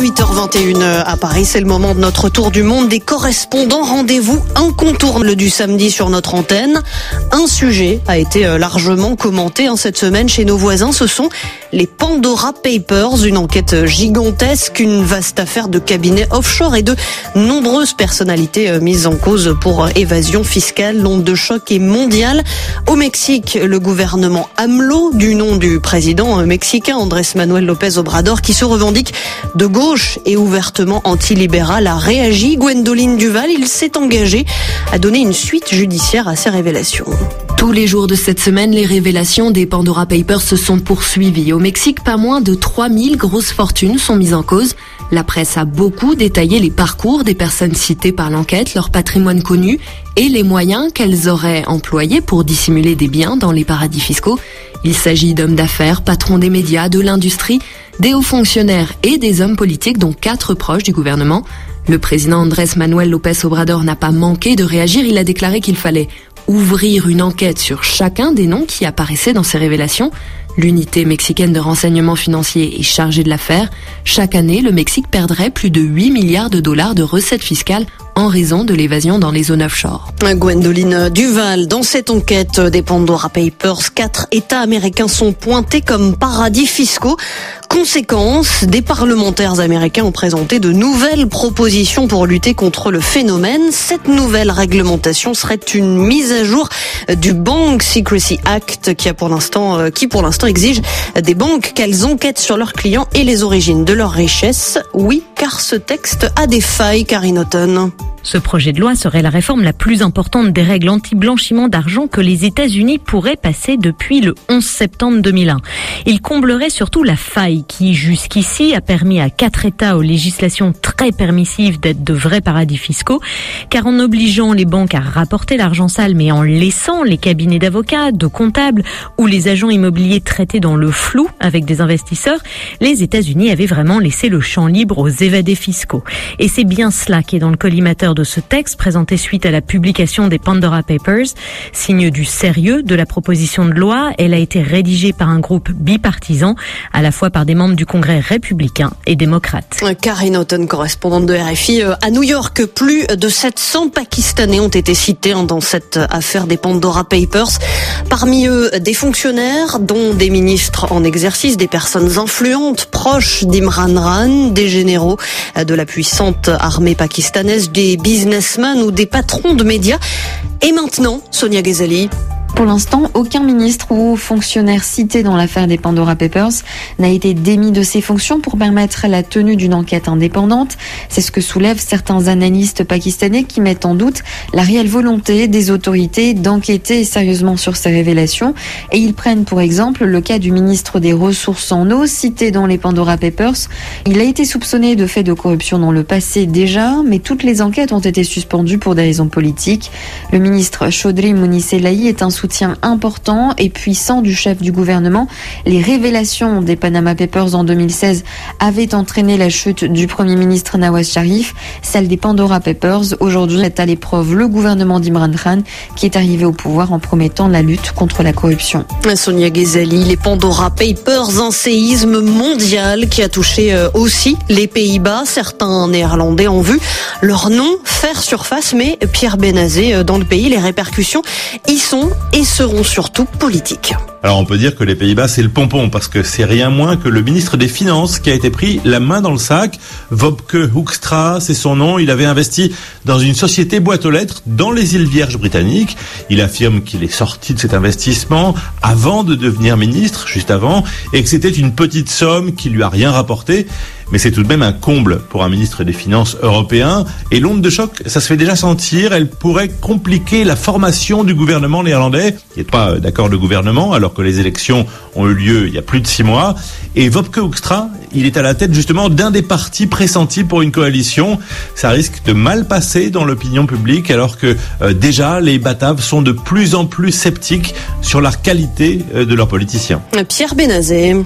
8h21 à Paris, c'est le moment de notre tour du monde des correspondants. Rendez-vous incontournable du samedi sur notre antenne. Un sujet a été euh, largement commenté en hein, cette semaine chez nos voisins. Ce sont les Pandora Papers, une enquête gigantesque, une vaste affaire de cabinets offshore et de nombreuses personnalités euh, mises en cause pour euh, évasion fiscale. L'onde de choc est mondiale. Au Mexique, le gouvernement AMLO, du nom du président mexicain Andrés Manuel López Obrador, qui se revendique de gauche et ouvertement antilibéral, a réagi. Gwendoline Duval, il s'est engagé à donner une suite judiciaire à ces révélations. Tous les jours de cette semaine, les révélations des Pandora Papers se sont poursuivies. Au Mexique, pas moins de 3000 grosses fortunes sont mises en cause. La presse a beaucoup détaillé les parcours des personnes citées par l'enquête, leur patrimoine connu et les moyens qu'elles auraient employés pour dissimuler des biens dans les paradis fiscaux. Il s'agit d'hommes d'affaires, patrons des médias, de l'industrie, des hauts fonctionnaires et des hommes politiques dont quatre proches du gouvernement. Le président Andrés Manuel López Obrador n'a pas manqué de réagir. Il a déclaré qu'il fallait ouvrir une enquête sur chacun des noms qui apparaissaient dans ces révélations. L'unité mexicaine de renseignement financier est chargée de l'affaire. Chaque année, le Mexique perdrait plus de 8 milliards de dollars de recettes fiscales en raison de l'évasion dans les zones offshore. Gwendoline Duval, dans cette enquête des Pandora Papers, quatre États américains sont pointés comme paradis fiscaux. Conséquence, des parlementaires américains ont présenté de nouvelles propositions pour lutter contre le phénomène. Cette nouvelle réglementation serait une mise à jour du Bank Secrecy Act qui a pour l'instant, euh, qui pour l'instant exige des banques qu'elles enquêtent sur leurs clients et les origines de leurs richesses. Oui, car ce texte a des failles, Karine Auton. Ce projet de loi serait la réforme la plus importante des règles anti-blanchiment d'argent que les États-Unis pourraient passer depuis le 11 septembre 2001. Il comblerait surtout la faille qui, jusqu'ici, a permis à quatre États aux législations très permissives d'être de vrais paradis fiscaux, car en obligeant les banques à rapporter l'argent sale, mais en laissant les cabinets d'avocats, de comptables ou les agents immobiliers traités dans le flou avec des investisseurs, les États-Unis avaient vraiment laissé le champ libre aux évadés fiscaux. Et c'est bien cela qui est dans le collimateur de ce texte présenté suite à la publication des Pandora Papers. Signe du sérieux de la proposition de loi, elle a été rédigée par un groupe bipartisan, à la fois par des membres du Congrès républicain et démocrate. Karine Houghton, correspondante de RFI euh, à New York, plus de 700 Pakistanais ont été cités hein, dans cette affaire des Pandora Papers. Parmi eux, des fonctionnaires, dont des ministres en exercice, des personnes influentes, proches d'Imran Khan, des généraux de la puissante armée pakistanaise, des businessmen ou des patrons de médias. Et maintenant, Sonia Ghazali, pour l'instant, aucun ministre ou fonctionnaire cité dans l'affaire des Pandora Papers n'a été démis de ses fonctions pour permettre la tenue d'une enquête indépendante. C'est ce que soulèvent certains analystes pakistanais qui mettent en doute la réelle volonté des autorités d'enquêter sérieusement sur ces révélations. Et ils prennent pour exemple le cas du ministre des Ressources en eau cité dans les Pandora Papers. Il a été soupçonné de faits de corruption dans le passé déjà, mais toutes les enquêtes ont été suspendues pour des raisons politiques. Le ministre Chaudhry Mounisselahi est un soutien important et puissant du chef du gouvernement. Les révélations des Panama Papers en 2016 avaient entraîné la chute du Premier ministre Nawaz Sharif. Celle des Pandora Papers aujourd'hui est à l'épreuve le gouvernement d'Imran Khan qui est arrivé au pouvoir en promettant la lutte contre la corruption. Sonia Ghezali, les Pandora Papers, un séisme mondial qui a touché euh, aussi les Pays-Bas. Certains Néerlandais ont vu leur nom faire surface, mais Pierre Benazé, euh, dans le pays, les répercussions y sont et seront surtout politiques. Alors on peut dire que les Pays-Bas c'est le pompon parce que c'est rien moins que le ministre des Finances qui a été pris la main dans le sac. Wopke Hoekstra, c'est son nom. Il avait investi dans une société boîte aux lettres dans les îles Vierges britanniques. Il affirme qu'il est sorti de cet investissement avant de devenir ministre, juste avant, et que c'était une petite somme qui lui a rien rapporté. Mais c'est tout de même un comble pour un ministre des Finances européen. Et l'onde de choc, ça se fait déjà sentir. Elle pourrait compliquer la formation du gouvernement néerlandais, qui n'est pas d'accord de gouvernement, alors que les élections ont eu lieu il y a plus de six mois. Et Wopke Hoekstra, il est à la tête justement d'un des partis pressentis pour une coalition. Ça risque de mal passer dans l'opinion publique, alors que euh, déjà les Bataves sont de plus en plus sceptiques sur la qualité euh, de leurs politiciens. Pierre Benazet.